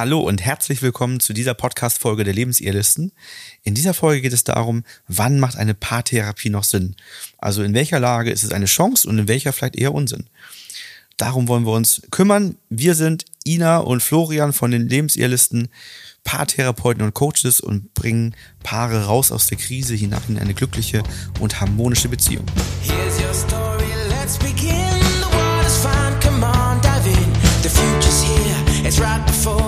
Hallo und herzlich willkommen zu dieser Podcast-Folge der Lebensehrlisten. In dieser Folge geht es darum, wann macht eine Paartherapie noch Sinn? Also in welcher Lage ist es eine Chance und in welcher vielleicht eher Unsinn? Darum wollen wir uns kümmern. Wir sind Ina und Florian von den Lebensehrlisten, Paartherapeuten und Coaches und bringen Paare raus aus der Krise hinein in eine glückliche und harmonische Beziehung. Here's your story, let's begin. The water's fine, come on, dive in. The future's here, it's right before.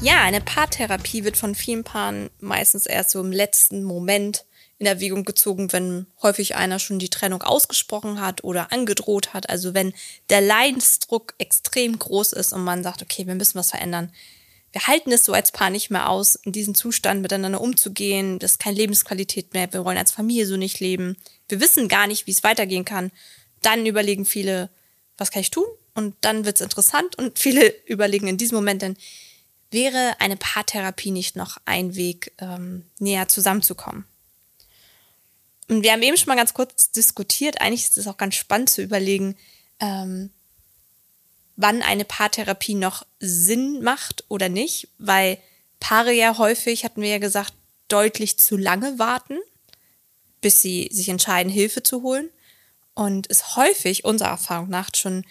Ja, eine Paartherapie wird von vielen Paaren meistens erst so im letzten Moment in Erwägung gezogen, wenn häufig einer schon die Trennung ausgesprochen hat oder angedroht hat. Also wenn der Leidensdruck extrem groß ist und man sagt, okay, wir müssen was verändern. Wir halten es so als Paar nicht mehr aus, in diesem Zustand miteinander umzugehen. Das ist keine Lebensqualität mehr. Wir wollen als Familie so nicht leben. Wir wissen gar nicht, wie es weitergehen kann. Dann überlegen viele, was kann ich tun? Und dann wird es interessant und viele überlegen in diesem Moment dann, wäre eine Paartherapie nicht noch ein Weg, ähm, näher zusammenzukommen? Und wir haben eben schon mal ganz kurz diskutiert, eigentlich ist es auch ganz spannend zu überlegen, ähm, wann eine Paartherapie noch Sinn macht oder nicht, weil Paare ja häufig, hatten wir ja gesagt, deutlich zu lange warten, bis sie sich entscheiden, Hilfe zu holen. Und es häufig, unserer Erfahrung nach, schon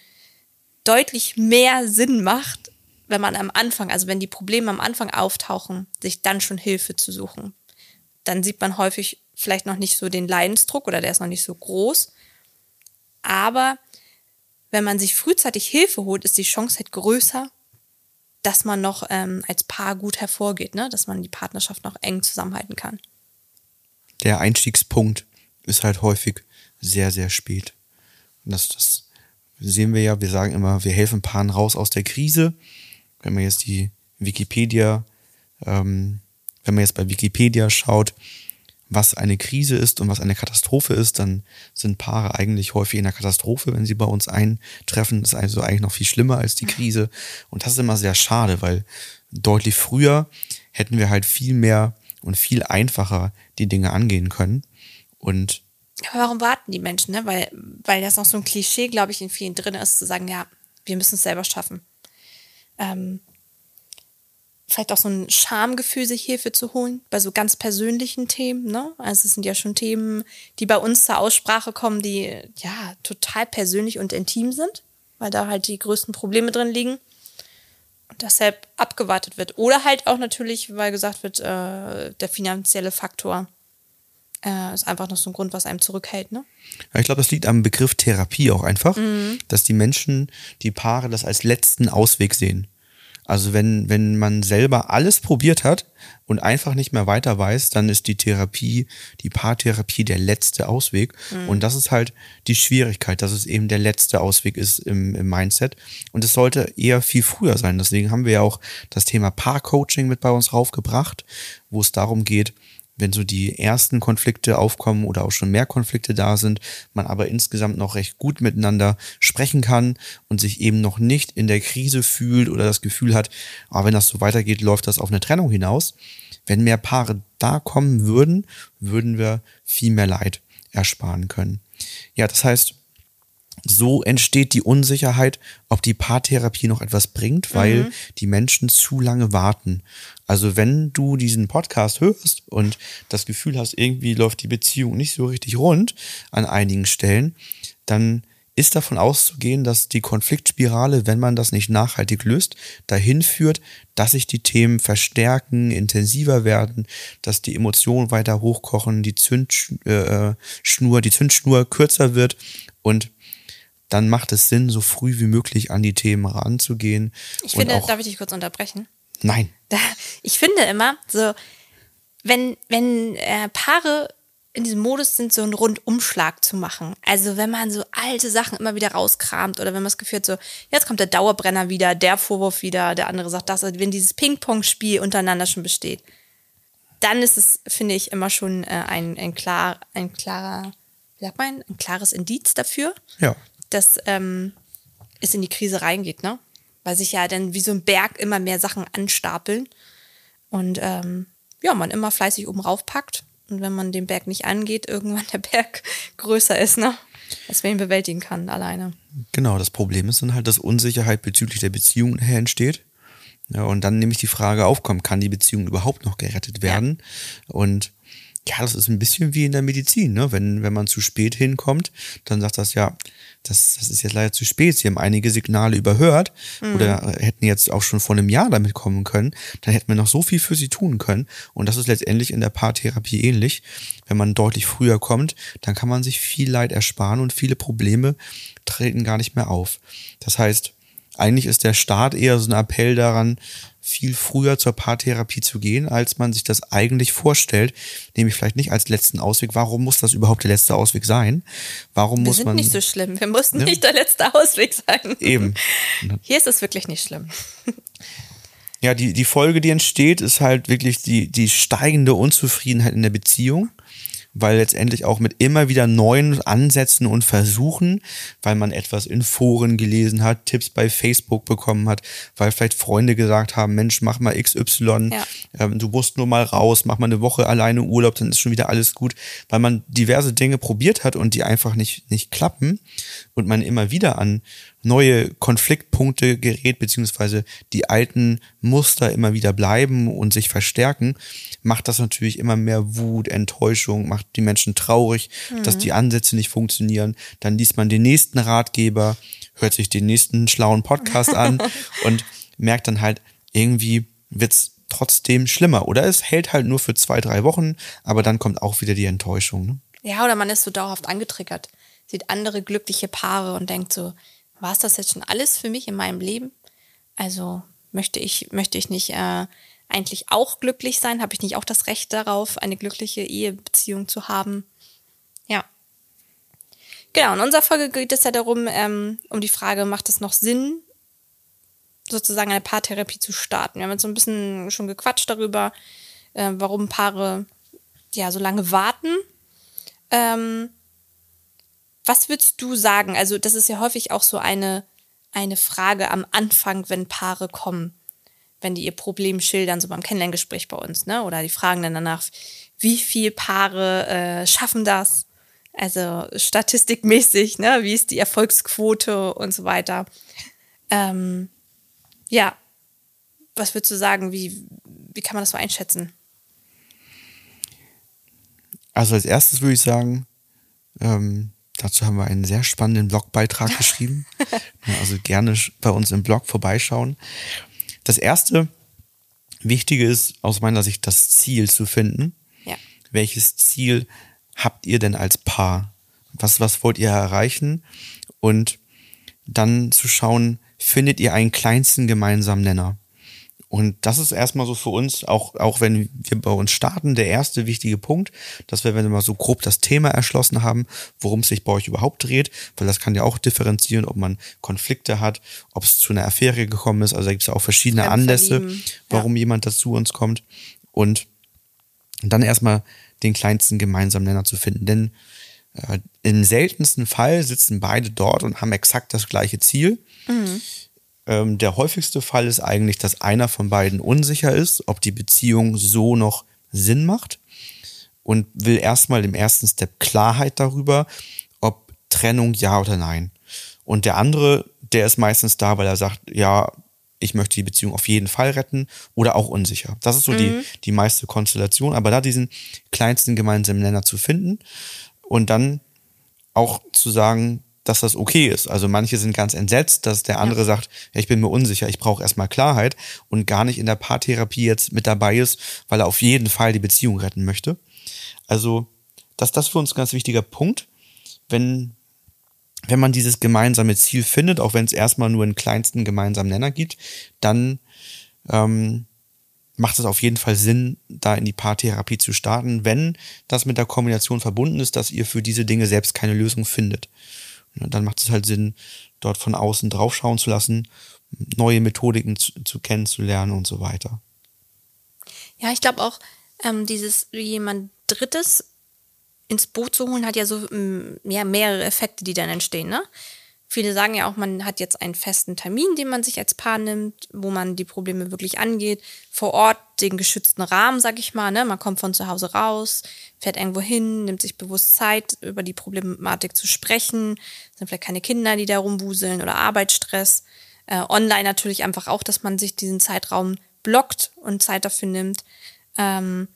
deutlich mehr Sinn macht, wenn man am Anfang, also wenn die Probleme am Anfang auftauchen, sich dann schon Hilfe zu suchen. Dann sieht man häufig vielleicht noch nicht so den Leidensdruck oder der ist noch nicht so groß. Aber wenn man sich frühzeitig Hilfe holt, ist die Chance halt größer, dass man noch ähm, als Paar gut hervorgeht, ne? dass man die Partnerschaft noch eng zusammenhalten kann. Der Einstiegspunkt ist halt häufig sehr, sehr spät. Und das, das sehen wir ja, wir sagen immer, wir helfen Paaren raus aus der Krise. Wenn man jetzt die Wikipedia, ähm, wenn man jetzt bei Wikipedia schaut, was eine Krise ist und was eine Katastrophe ist, dann sind Paare eigentlich häufig in der Katastrophe, wenn sie bei uns eintreffen. Das ist also eigentlich noch viel schlimmer als die Krise. Und das ist immer sehr schade, weil deutlich früher hätten wir halt viel mehr und viel einfacher die Dinge angehen können. Und aber warum warten die Menschen? Ne? Weil, weil das noch so ein Klischee, glaube ich, in vielen drin ist, zu sagen, ja, wir müssen es selber schaffen. Ähm, vielleicht auch so ein Schamgefühl, sich Hilfe zu holen, bei so ganz persönlichen Themen. Ne? Also es sind ja schon Themen, die bei uns zur Aussprache kommen, die ja total persönlich und intim sind, weil da halt die größten Probleme drin liegen. Und deshalb abgewartet wird. Oder halt auch natürlich, weil gesagt wird, äh, der finanzielle Faktor äh, ist einfach noch so ein Grund, was einem zurückhält. Ne? Ja, ich glaube, das liegt am Begriff Therapie auch einfach, mhm. dass die Menschen, die Paare das als letzten Ausweg sehen. Also wenn, wenn man selber alles probiert hat und einfach nicht mehr weiter weiß, dann ist die Therapie, die Paartherapie der letzte Ausweg. Mhm. Und das ist halt die Schwierigkeit, dass es eben der letzte Ausweg ist im, im Mindset. Und es sollte eher viel früher sein. Deswegen haben wir ja auch das Thema Paarcoaching mit bei uns raufgebracht, wo es darum geht, wenn so die ersten Konflikte aufkommen oder auch schon mehr Konflikte da sind, man aber insgesamt noch recht gut miteinander sprechen kann und sich eben noch nicht in der Krise fühlt oder das Gefühl hat, ah, wenn das so weitergeht, läuft das auf eine Trennung hinaus. Wenn mehr Paare da kommen würden, würden wir viel mehr Leid ersparen können. Ja, das heißt, so entsteht die Unsicherheit, ob die Paartherapie noch etwas bringt, weil mhm. die Menschen zu lange warten. Also wenn du diesen Podcast hörst und das Gefühl hast, irgendwie läuft die Beziehung nicht so richtig rund an einigen Stellen, dann ist davon auszugehen, dass die Konfliktspirale, wenn man das nicht nachhaltig löst, dahin führt, dass sich die Themen verstärken, intensiver werden, dass die Emotionen weiter hochkochen, die Zündschnur, äh, die Zündschnur kürzer wird und dann macht es Sinn, so früh wie möglich an die Themen ranzugehen. Ich finde, auch, darf ich dich kurz unterbrechen? Nein. Ich finde immer, so, wenn, wenn äh, Paare in diesem Modus sind, so einen Rundumschlag zu machen. Also wenn man so alte Sachen immer wieder rauskramt oder wenn man das Gefühl hat, so, jetzt kommt der Dauerbrenner wieder, der Vorwurf wieder, der andere sagt das, wenn dieses Ping-Pong-Spiel untereinander schon besteht, dann ist es, finde ich, immer schon äh, ein, ein, klar, ein klarer, wie sagt man, ein klares Indiz dafür, ja dass ähm, es in die Krise reingeht, ne? Weil sich ja dann wie so ein Berg immer mehr Sachen anstapeln und ähm, ja, man immer fleißig oben raufpackt und wenn man den Berg nicht angeht, irgendwann der Berg größer ist, ne? Als man ihn bewältigen kann alleine. Genau, das Problem ist dann halt, dass Unsicherheit bezüglich der Beziehung her entsteht. Ja, und dann nämlich die Frage aufkommt, kann die Beziehung überhaupt noch gerettet werden? Ja. Und ja, das ist ein bisschen wie in der Medizin, ne? Wenn, wenn man zu spät hinkommt, dann sagt das ja, das, das ist jetzt leider zu spät. Sie haben einige Signale überhört mhm. oder hätten jetzt auch schon vor einem Jahr damit kommen können. Dann hätten wir noch so viel für sie tun können. Und das ist letztendlich in der Paartherapie ähnlich. Wenn man deutlich früher kommt, dann kann man sich viel Leid ersparen und viele Probleme treten gar nicht mehr auf. Das heißt, eigentlich ist der Start eher so ein Appell daran, viel früher zur Paartherapie zu gehen, als man sich das eigentlich vorstellt, nämlich vielleicht nicht als letzten Ausweg. Warum muss das überhaupt der letzte Ausweg sein? Warum wir muss man? Wir sind nicht so schlimm. Wir mussten ja? nicht der letzte Ausweg sein. Eben. Hier ist es wirklich nicht schlimm. Ja, die, die Folge, die entsteht, ist halt wirklich die, die steigende Unzufriedenheit in der Beziehung weil letztendlich auch mit immer wieder neuen Ansätzen und Versuchen, weil man etwas in Foren gelesen hat, Tipps bei Facebook bekommen hat, weil vielleicht Freunde gesagt haben, Mensch, mach mal XY, ja. ähm, du musst nur mal raus, mach mal eine Woche alleine Urlaub, dann ist schon wieder alles gut, weil man diverse Dinge probiert hat und die einfach nicht, nicht klappen und man immer wieder an neue Konfliktpunkte gerät, beziehungsweise die alten Muster immer wieder bleiben und sich verstärken, macht das natürlich immer mehr Wut, Enttäuschung, macht die Menschen traurig, mhm. dass die Ansätze nicht funktionieren. Dann liest man den nächsten Ratgeber, hört sich den nächsten schlauen Podcast an und merkt dann halt, irgendwie wird's trotzdem schlimmer. Oder es hält halt nur für zwei, drei Wochen, aber dann kommt auch wieder die Enttäuschung. Ne? Ja, oder man ist so dauerhaft angetriggert, sieht andere glückliche Paare und denkt so, war es das jetzt schon alles für mich in meinem Leben? Also möchte ich, möchte ich nicht äh, eigentlich auch glücklich sein? Habe ich nicht auch das Recht darauf, eine glückliche Ehebeziehung zu haben? Ja. Genau, in unserer Folge geht es ja darum, ähm, um die Frage, macht es noch Sinn, sozusagen eine Paartherapie zu starten? Wir haben jetzt so ein bisschen schon gequatscht darüber, äh, warum Paare ja so lange warten. Ähm, was würdest du sagen? Also, das ist ja häufig auch so eine, eine Frage am Anfang, wenn Paare kommen, wenn die ihr Problem schildern, so beim Kennenlerngespräch bei uns, ne? Oder die fragen dann danach, wie viele Paare äh, schaffen das? Also statistikmäßig, ne? Wie ist die Erfolgsquote und so weiter? Ähm, ja, was würdest du sagen? Wie, wie kann man das so einschätzen? Also als erstes würde ich sagen, ähm, Dazu haben wir einen sehr spannenden Blogbeitrag geschrieben. also gerne bei uns im Blog vorbeischauen. Das erste Wichtige ist aus meiner Sicht das Ziel zu finden. Ja. Welches Ziel habt ihr denn als Paar? Was, was wollt ihr erreichen? Und dann zu schauen, findet ihr einen kleinsten gemeinsamen Nenner? Und das ist erstmal so für uns, auch, auch wenn wir bei uns starten, der erste wichtige Punkt, dass wir, wenn wir mal so grob das Thema erschlossen haben, worum es sich bei euch überhaupt dreht, weil das kann ja auch differenzieren, ob man Konflikte hat, ob es zu einer Affäre gekommen ist. Also da gibt es ja auch verschiedene Anlässe, warum ja. jemand dazu uns kommt. Und dann erstmal den kleinsten gemeinsamen Nenner zu finden. Denn äh, im seltensten Fall sitzen beide dort und haben exakt das gleiche Ziel. Mhm. Ähm, der häufigste Fall ist eigentlich, dass einer von beiden unsicher ist, ob die Beziehung so noch Sinn macht und will erstmal im ersten Step Klarheit darüber, ob Trennung ja oder nein. Und der andere, der ist meistens da, weil er sagt, ja, ich möchte die Beziehung auf jeden Fall retten oder auch unsicher. Das ist so mhm. die, die meiste Konstellation, aber da diesen kleinsten gemeinsamen Nenner zu finden und dann auch zu sagen, dass das okay ist. Also manche sind ganz entsetzt, dass der andere ja. sagt, ja, ich bin mir unsicher, ich brauche erstmal Klarheit und gar nicht in der Paartherapie jetzt mit dabei ist, weil er auf jeden Fall die Beziehung retten möchte. Also, dass das für uns ein ganz wichtiger Punkt, wenn wenn man dieses gemeinsame Ziel findet, auch wenn es erstmal nur einen kleinsten gemeinsamen Nenner gibt, dann ähm, macht es auf jeden Fall Sinn, da in die Paartherapie zu starten, wenn das mit der Kombination verbunden ist, dass ihr für diese Dinge selbst keine Lösung findet. Dann macht es halt Sinn, dort von außen draufschauen zu lassen, neue Methodiken zu, zu kennenzulernen und so weiter. Ja, ich glaube auch, ähm, dieses jemand Drittes ins Boot zu holen, hat ja so mm, ja, mehrere Effekte, die dann entstehen. Ne? Viele sagen ja auch, man hat jetzt einen festen Termin, den man sich als Paar nimmt, wo man die Probleme wirklich angeht. Vor Ort den geschützten Rahmen, sag ich mal. Ne? Man kommt von zu Hause raus, fährt irgendwo hin, nimmt sich bewusst Zeit, über die Problematik zu sprechen. Es sind vielleicht keine Kinder, die da rumwuseln oder Arbeitsstress. Äh, online natürlich einfach auch, dass man sich diesen Zeitraum blockt und Zeit dafür nimmt. Ähm,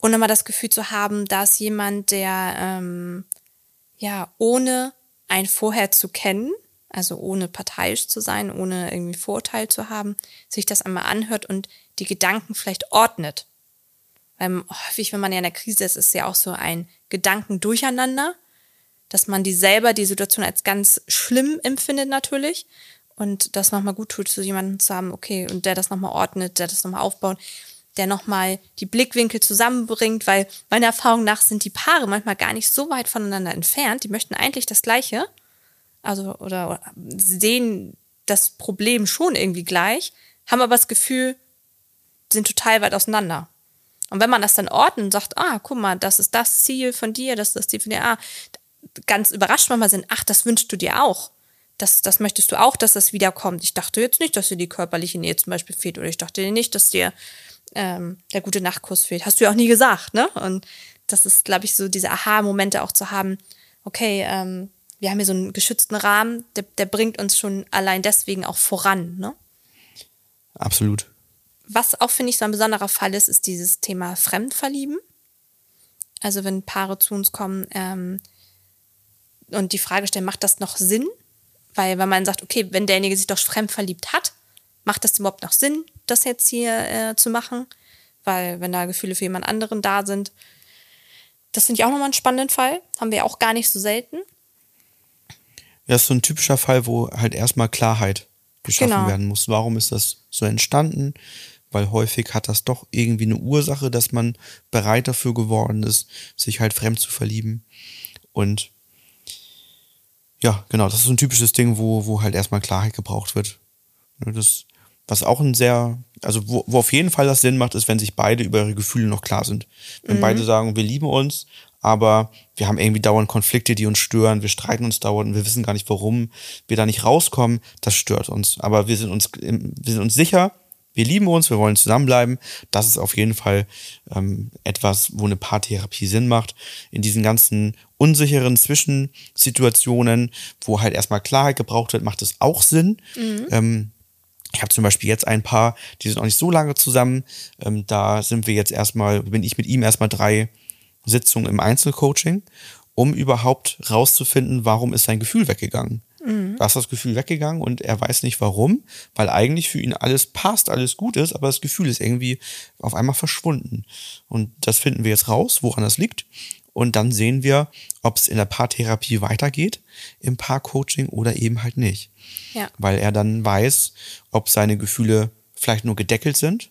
und immer das Gefühl zu haben, dass jemand, der ähm, ja ohne ein Vorher zu kennen, also ohne parteiisch zu sein, ohne irgendwie Vorurteil zu haben, sich das einmal anhört und die Gedanken vielleicht ordnet. Weil häufig, wenn man ja in der Krise ist, ist ja auch so ein Gedankendurcheinander, dass man die selber die Situation als ganz schlimm empfindet natürlich und das nochmal gut tut, so jemanden zu haben, okay, und der das nochmal ordnet, der das nochmal aufbaut, der nochmal die Blickwinkel zusammenbringt, weil meiner Erfahrung nach sind die Paare manchmal gar nicht so weit voneinander entfernt. Die möchten eigentlich das Gleiche, also oder, oder sehen das Problem schon irgendwie gleich, haben aber das Gefühl, sind total weit auseinander. Und wenn man das dann ordnet und sagt, ah, guck mal, das ist das Ziel von dir, das ist das Ziel von dir, ah, ganz überrascht manchmal sind, ach, das wünschst du dir auch. Das, das möchtest du auch, dass das wiederkommt. Ich dachte jetzt nicht, dass dir die körperliche Nähe zum Beispiel fehlt oder ich dachte nicht, dass dir ähm, der gute Nachtkuss fehlt. Hast du ja auch nie gesagt, ne? Und das ist, glaube ich, so diese Aha-Momente auch zu haben, okay, ähm, wir haben hier so einen geschützten Rahmen, der, der bringt uns schon allein deswegen auch voran, ne? Absolut. Was auch, finde ich, so ein besonderer Fall ist, ist dieses Thema Fremdverlieben. Also wenn Paare zu uns kommen ähm, und die Frage stellen, macht das noch Sinn? Weil wenn man sagt, okay, wenn derjenige sich doch fremdverliebt hat, macht das überhaupt noch Sinn, das jetzt hier äh, zu machen? Weil wenn da Gefühle für jemand anderen da sind, das finde ich auch nochmal einen spannenden Fall. Haben wir auch gar nicht so selten. Ja, ist so ein typischer Fall, wo halt erstmal Klarheit geschaffen genau. werden muss. Warum ist das so entstanden? Weil häufig hat das doch irgendwie eine Ursache, dass man bereit dafür geworden ist, sich halt fremd zu verlieben. Und ja, genau, das ist so ein typisches Ding, wo, wo halt erstmal Klarheit gebraucht wird. Das, was auch ein sehr, also wo, wo auf jeden Fall das Sinn macht, ist, wenn sich beide über ihre Gefühle noch klar sind. Wenn mhm. beide sagen, wir lieben uns, aber wir haben irgendwie dauernd Konflikte, die uns stören, wir streiten uns dauernd wir wissen gar nicht, warum wir da nicht rauskommen, das stört uns. Aber wir sind uns, wir sind uns sicher, wir lieben uns, wir wollen zusammenbleiben. Das ist auf jeden Fall ähm, etwas, wo eine Paartherapie Sinn macht. In diesen ganzen unsicheren Zwischensituationen, wo halt erstmal Klarheit gebraucht wird, macht es auch Sinn. Mhm. Ähm, ich habe zum Beispiel jetzt ein Paar, die sind auch nicht so lange zusammen. Ähm, da sind wir jetzt erstmal, bin ich mit ihm erstmal drei Sitzung im Einzelcoaching, um überhaupt rauszufinden, warum ist sein Gefühl weggegangen. Mhm. Da ist das Gefühl weggegangen und er weiß nicht warum, weil eigentlich für ihn alles passt, alles gut ist, aber das Gefühl ist irgendwie auf einmal verschwunden. Und das finden wir jetzt raus, woran das liegt. Und dann sehen wir, ob es in der Paartherapie weitergeht, im Paarcoaching oder eben halt nicht. Ja. Weil er dann weiß, ob seine Gefühle vielleicht nur gedeckelt sind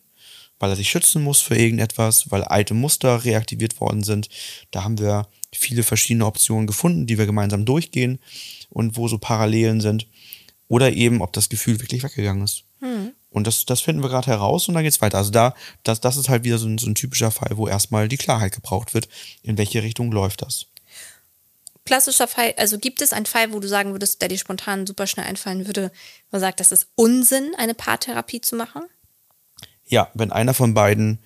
weil er sich schützen muss für irgendetwas, weil alte Muster reaktiviert worden sind. Da haben wir viele verschiedene Optionen gefunden, die wir gemeinsam durchgehen und wo so Parallelen sind. Oder eben, ob das Gefühl wirklich weggegangen ist. Hm. Und das, das finden wir gerade heraus und dann geht's weiter. Also da, das, das ist halt wieder so ein, so ein typischer Fall, wo erstmal die Klarheit gebraucht wird, in welche Richtung läuft das. Klassischer Fall, also gibt es einen Fall, wo du sagen würdest, der dir spontan super schnell einfallen würde, wo man sagt, das ist Unsinn, eine Paartherapie zu machen? ja, wenn einer von beiden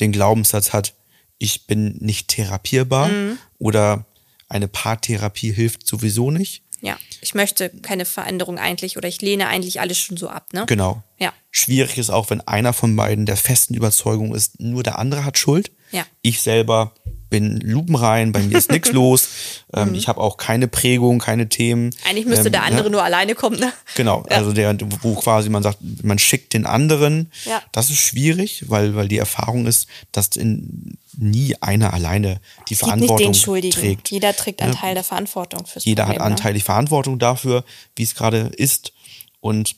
den Glaubenssatz hat, ich bin nicht therapierbar mhm. oder eine Paartherapie hilft sowieso nicht. Ja, ich möchte keine Veränderung eigentlich oder ich lehne eigentlich alles schon so ab, ne? Genau. Ja. Schwierig ist auch, wenn einer von beiden der festen Überzeugung ist, nur der andere hat Schuld. Ja. Ich selber bin lupenrein, bei mir ist nichts los. Ähm, mhm. Ich habe auch keine Prägung, keine Themen. Eigentlich müsste ähm, der andere ja. nur alleine kommen. Ne? Genau, ja. also der, wo quasi man sagt, man schickt den anderen. Ja. Das ist schwierig, weil, weil die Erfahrung ist, dass in, nie einer alleine die es Verantwortung trägt. Jeder trägt einen Teil der Verantwortung fürs Jeder Problem, hat ne? anteilig ne? Verantwortung dafür, wie es gerade ist. Und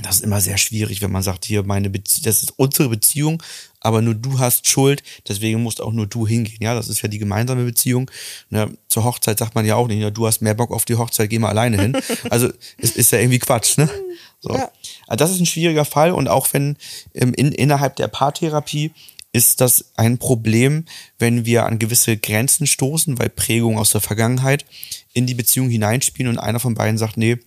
das ist immer sehr schwierig, wenn man sagt, hier meine Bezie das ist unsere Beziehung, aber nur du hast Schuld, deswegen musst auch nur du hingehen. Ja, das ist ja die gemeinsame Beziehung. Ne? Zur Hochzeit sagt man ja auch nicht, ja, du hast mehr Bock auf die Hochzeit, geh mal alleine hin. Also ist, ist ja irgendwie Quatsch. Ne? So. Ja. Also das ist ein schwieriger Fall und auch wenn ähm, in, innerhalb der Paartherapie ist das ein Problem, wenn wir an gewisse Grenzen stoßen, weil Prägungen aus der Vergangenheit in die Beziehung hineinspielen und einer von beiden sagt, nee,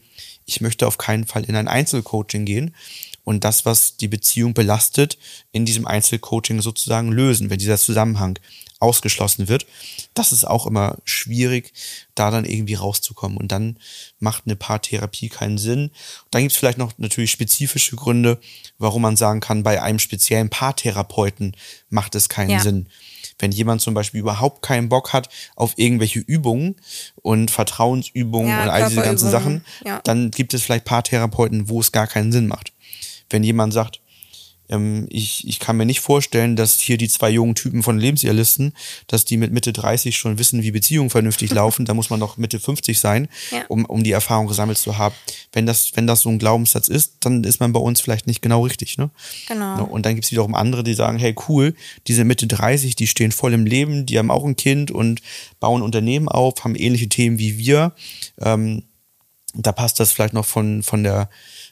ich möchte auf keinen Fall in ein Einzelcoaching gehen und das, was die Beziehung belastet, in diesem Einzelcoaching sozusagen lösen, wenn dieser Zusammenhang ausgeschlossen wird. Das ist auch immer schwierig, da dann irgendwie rauszukommen. Und dann macht eine Paartherapie keinen Sinn. Dann gibt es vielleicht noch natürlich spezifische Gründe, warum man sagen kann, bei einem speziellen Paartherapeuten macht es keinen ja. Sinn. Wenn jemand zum Beispiel überhaupt keinen Bock hat auf irgendwelche Übungen und Vertrauensübungen ja, und all diese ganzen Sachen, ja. dann gibt es vielleicht Paartherapeuten, wo es gar keinen Sinn macht. Wenn jemand sagt, ähm, ich, ich kann mir nicht vorstellen, dass hier die zwei jungen Typen von Lebensirrlisten, dass die mit Mitte 30 schon wissen, wie Beziehungen vernünftig laufen. Da muss man noch Mitte 50 sein, ja. um, um die Erfahrung gesammelt zu haben. Wenn das, wenn das so ein Glaubenssatz ist, dann ist man bei uns vielleicht nicht genau richtig. Ne? Genau. Und dann gibt es wiederum andere, die sagen, hey cool, diese Mitte 30, die stehen voll im Leben, die haben auch ein Kind und bauen Unternehmen auf, haben ähnliche Themen wie wir. Ähm, da passt das vielleicht noch von, von der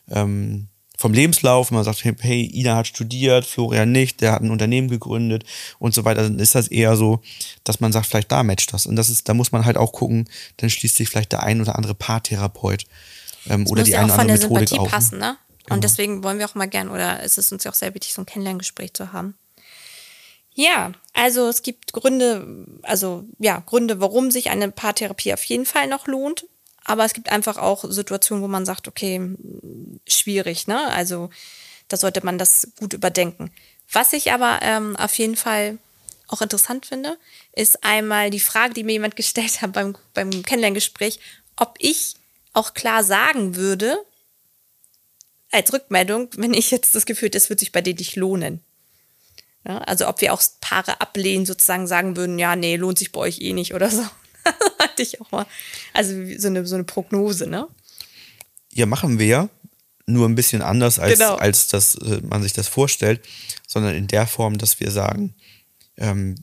ähm, vom Lebenslauf, man sagt, hey, Ina hat studiert, Florian nicht, der hat ein Unternehmen gegründet und so weiter, dann ist das eher so, dass man sagt, vielleicht da matcht das. Und das ist, da muss man halt auch gucken, dann schließt sich vielleicht der ein oder andere Paartherapeut ähm, oder die ja eine oder andere Methodik Sympathie auf. Passen, ne? Und genau. deswegen wollen wir auch mal gern, oder ist es uns ja auch sehr wichtig, so ein Kennenlerngespräch zu haben. Ja, also es gibt Gründe, also ja, Gründe, warum sich eine Paartherapie auf jeden Fall noch lohnt. Aber es gibt einfach auch Situationen, wo man sagt, okay, schwierig, ne? Also da sollte man das gut überdenken. Was ich aber ähm, auf jeden Fall auch interessant finde, ist einmal die Frage, die mir jemand gestellt hat beim, beim Kennenlerngespräch, ob ich auch klar sagen würde, als Rückmeldung, wenn ich jetzt das Gefühl hätte, es wird sich bei dir nicht lohnen. Ja, also ob wir auch Paare ablehnen, sozusagen sagen würden, ja, nee, lohnt sich bei euch eh nicht oder so. Hatte ich auch mal. Also so eine, so eine Prognose, ne? Ja, machen wir ja. Nur ein bisschen anders, als, genau. als das, äh, man sich das vorstellt, sondern in der Form, dass wir sagen, ähm,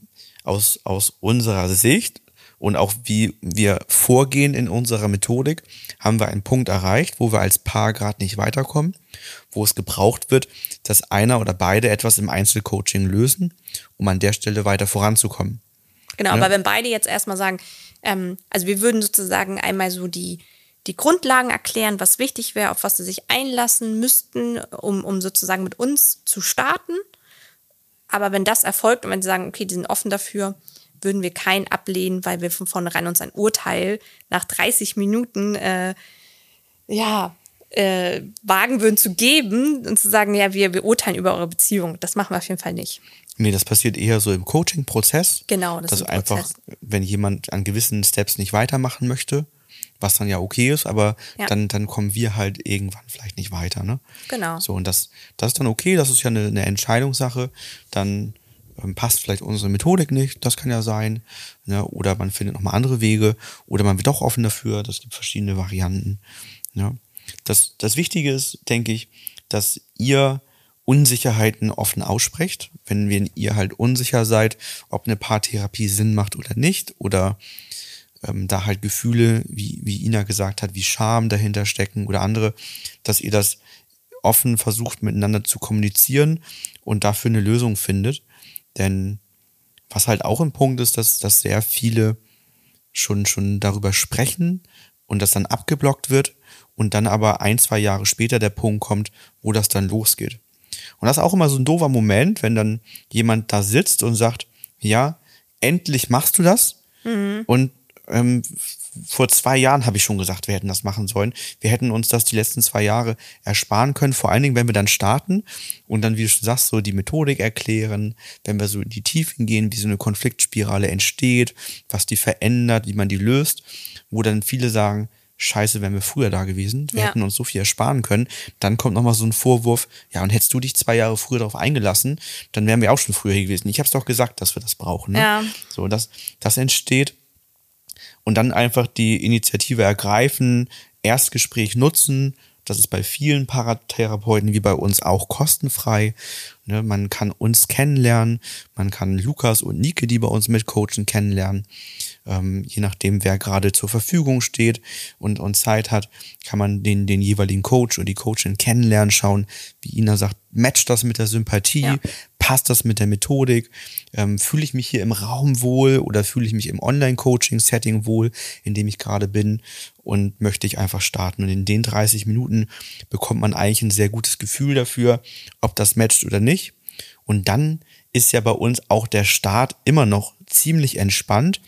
aus, aus unserer Sicht und auch wie wir vorgehen in unserer Methodik, haben wir einen Punkt erreicht, wo wir als Paar gerade nicht weiterkommen, wo es gebraucht wird, dass einer oder beide etwas im Einzelcoaching lösen, um an der Stelle weiter voranzukommen. Genau, ja? aber wenn beide jetzt erstmal sagen, ähm, also wir würden sozusagen einmal so die, die Grundlagen erklären, was wichtig wäre, auf was sie sich einlassen müssten, um, um sozusagen mit uns zu starten. Aber wenn das erfolgt und wenn sie sagen, okay, die sind offen dafür, würden wir keinen ablehnen, weil wir von vornherein uns ein Urteil nach 30 Minuten äh, ja, äh, wagen würden zu geben und zu sagen, ja, wir, wir urteilen über eure Beziehung. Das machen wir auf jeden Fall nicht. Nee, das passiert eher so im Coaching-Prozess. Genau, das dass ist ein einfach, Prozess. wenn jemand an gewissen Steps nicht weitermachen möchte, was dann ja okay ist, aber ja. dann, dann kommen wir halt irgendwann vielleicht nicht weiter, ne? Genau. So, und das, das ist dann okay, das ist ja eine, eine Entscheidungssache. Dann ähm, passt vielleicht unsere Methodik nicht, das kann ja sein. Ne? Oder man findet nochmal andere Wege, oder man wird doch offen dafür, das gibt verschiedene Varianten. Ne? Das, das Wichtige ist, denke ich, dass ihr Unsicherheiten offen aussprecht. Wenn ihr halt unsicher seid, ob eine Paartherapie Sinn macht oder nicht, oder ähm, da halt Gefühle, wie, wie Ina gesagt hat, wie Scham dahinter stecken oder andere, dass ihr das offen versucht miteinander zu kommunizieren und dafür eine Lösung findet. Denn was halt auch ein Punkt ist, dass, dass sehr viele schon, schon darüber sprechen und das dann abgeblockt wird und dann aber ein, zwei Jahre später der Punkt kommt, wo das dann losgeht. Und das ist auch immer so ein doofer Moment, wenn dann jemand da sitzt und sagt, ja, endlich machst du das. Mhm. Und ähm, vor zwei Jahren habe ich schon gesagt, wir hätten das machen sollen. Wir hätten uns das die letzten zwei Jahre ersparen können, vor allen Dingen, wenn wir dann starten und dann, wie du sagst, so die Methodik erklären, wenn wir so in die Tiefen gehen, wie so eine Konfliktspirale entsteht, was die verändert, wie man die löst, wo dann viele sagen, scheiße, wären wir früher da gewesen, wir ja. hätten uns so viel ersparen können. Dann kommt nochmal so ein Vorwurf, ja, und hättest du dich zwei Jahre früher darauf eingelassen, dann wären wir auch schon früher hier gewesen. Ich habe es doch gesagt, dass wir das brauchen. Ne? Ja. So, das, das entsteht. Und dann einfach die Initiative ergreifen, Erstgespräch nutzen. Das ist bei vielen Paratherapeuten wie bei uns auch kostenfrei. Ne, man kann uns kennenlernen, man kann Lukas und Nike, die bei uns mitcoachen, kennenlernen. Ähm, je nachdem, wer gerade zur Verfügung steht und, und Zeit hat, kann man den, den jeweiligen Coach oder die Coachin kennenlernen, schauen, wie Ina sagt, matcht das mit der Sympathie, ja. passt das mit der Methodik, ähm, fühle ich mich hier im Raum wohl oder fühle ich mich im Online-Coaching-Setting wohl, in dem ich gerade bin und möchte ich einfach starten. Und in den 30 Minuten bekommt man eigentlich ein sehr gutes Gefühl dafür, ob das matcht oder nicht. Und dann ist ja bei uns auch der Start immer noch ziemlich entspannt,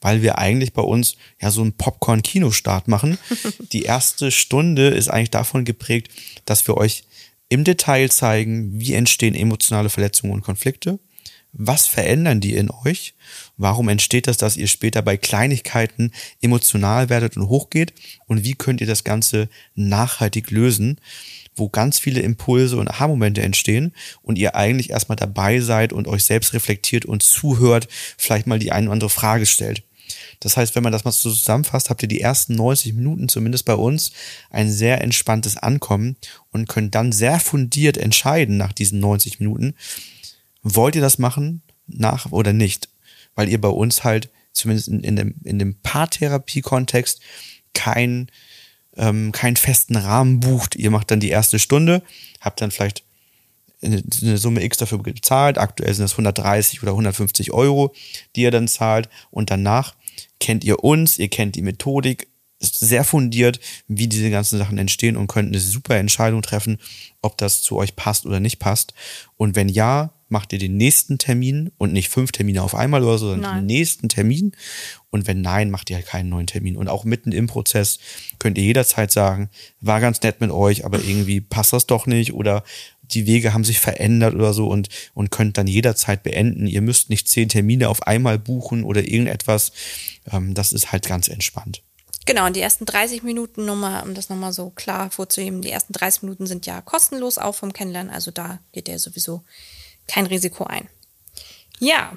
weil wir eigentlich bei uns ja so einen Popcorn-Kinostart machen. Die erste Stunde ist eigentlich davon geprägt, dass wir euch im Detail zeigen, wie entstehen emotionale Verletzungen und Konflikte, was verändern die in euch, warum entsteht das, dass ihr später bei Kleinigkeiten emotional werdet und hochgeht und wie könnt ihr das Ganze nachhaltig lösen wo ganz viele Impulse und Aha-Momente entstehen und ihr eigentlich erstmal dabei seid und euch selbst reflektiert und zuhört, vielleicht mal die eine oder andere Frage stellt. Das heißt, wenn man das mal so zusammenfasst, habt ihr die ersten 90 Minuten zumindest bei uns ein sehr entspanntes Ankommen und könnt dann sehr fundiert entscheiden nach diesen 90 Minuten, wollt ihr das machen nach oder nicht? Weil ihr bei uns halt zumindest in, in dem, in dem Paartherapie-Kontext kein ähm, keinen festen Rahmen bucht. Ihr macht dann die erste Stunde, habt dann vielleicht eine, Summe X dafür gezahlt. Aktuell sind das 130 oder 150 Euro, die ihr dann zahlt. Und danach kennt ihr uns, ihr kennt die Methodik, ist sehr fundiert, wie diese ganzen Sachen entstehen und könnt eine super Entscheidung treffen, ob das zu euch passt oder nicht passt. Und wenn ja, macht ihr den nächsten Termin und nicht fünf Termine auf einmal oder so, sondern nein. den nächsten Termin. Und wenn nein, macht ihr halt keinen neuen Termin. Und auch mitten im Prozess könnt ihr jederzeit sagen, war ganz nett mit euch, aber irgendwie passt das doch nicht oder die Wege haben sich verändert oder so und, und könnt dann jederzeit beenden. Ihr müsst nicht zehn Termine auf einmal buchen oder irgendetwas. Ähm, das ist halt ganz entspannt. Genau, und die ersten 30 Minuten, nochmal, um das nochmal so klar vorzuheben, die ersten 30 Minuten sind ja kostenlos auch vom Kennenlernen, also da geht der sowieso kein Risiko ein. Ja.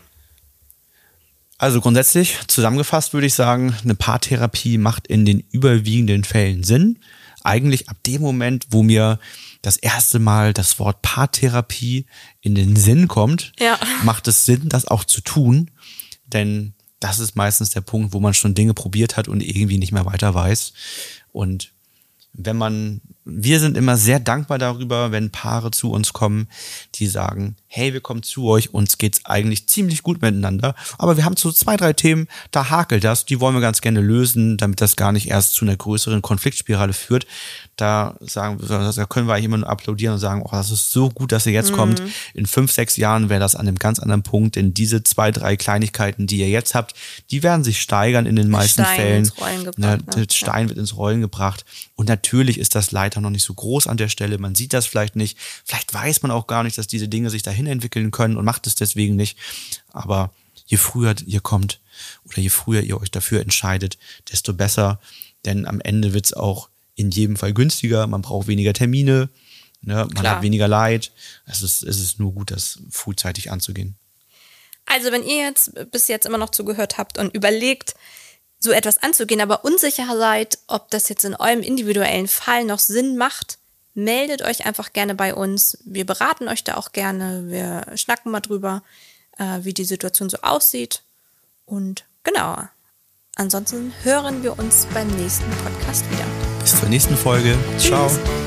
Also grundsätzlich zusammengefasst würde ich sagen, eine Paartherapie macht in den überwiegenden Fällen Sinn. Eigentlich ab dem Moment, wo mir das erste Mal das Wort Paartherapie in den Sinn kommt, ja. macht es Sinn, das auch zu tun. Denn das ist meistens der Punkt, wo man schon Dinge probiert hat und irgendwie nicht mehr weiter weiß. Und wenn man wir sind immer sehr dankbar darüber, wenn Paare zu uns kommen, die sagen, hey, wir kommen zu euch, uns geht's eigentlich ziemlich gut miteinander, aber wir haben so zwei, drei Themen, da hakelt das, die wollen wir ganz gerne lösen, damit das gar nicht erst zu einer größeren Konfliktspirale führt. Da sagen, da können wir eigentlich immer nur applaudieren und sagen, oh, das ist so gut, dass ihr jetzt mhm. kommt. In fünf, sechs Jahren wäre das an einem ganz anderen Punkt, denn diese zwei, drei Kleinigkeiten, die ihr jetzt habt, die werden sich steigern in den meisten Stein Fällen. Ins Rollen gebracht, ne? Stein wird ins Rollen gebracht. Und natürlich ist das Leiter noch nicht so groß an der Stelle. Man sieht das vielleicht nicht. Vielleicht weiß man auch gar nicht, dass diese Dinge sich dahin entwickeln können und macht es deswegen nicht. Aber je früher ihr kommt oder je früher ihr euch dafür entscheidet, desto besser. Denn am Ende wird es auch in jedem Fall günstiger. Man braucht weniger Termine. Ne? Man Klar. hat weniger Leid. Es ist, es ist nur gut, das frühzeitig anzugehen. Also, wenn ihr jetzt bis jetzt immer noch zugehört habt und überlegt, so etwas anzugehen, aber unsicher seid, ob das jetzt in eurem individuellen Fall noch Sinn macht, meldet euch einfach gerne bei uns. Wir beraten euch da auch gerne. Wir schnacken mal drüber, äh, wie die Situation so aussieht. Und genau. Ansonsten hören wir uns beim nächsten Podcast wieder. Bis zur nächsten Folge. Ciao. Tschüss.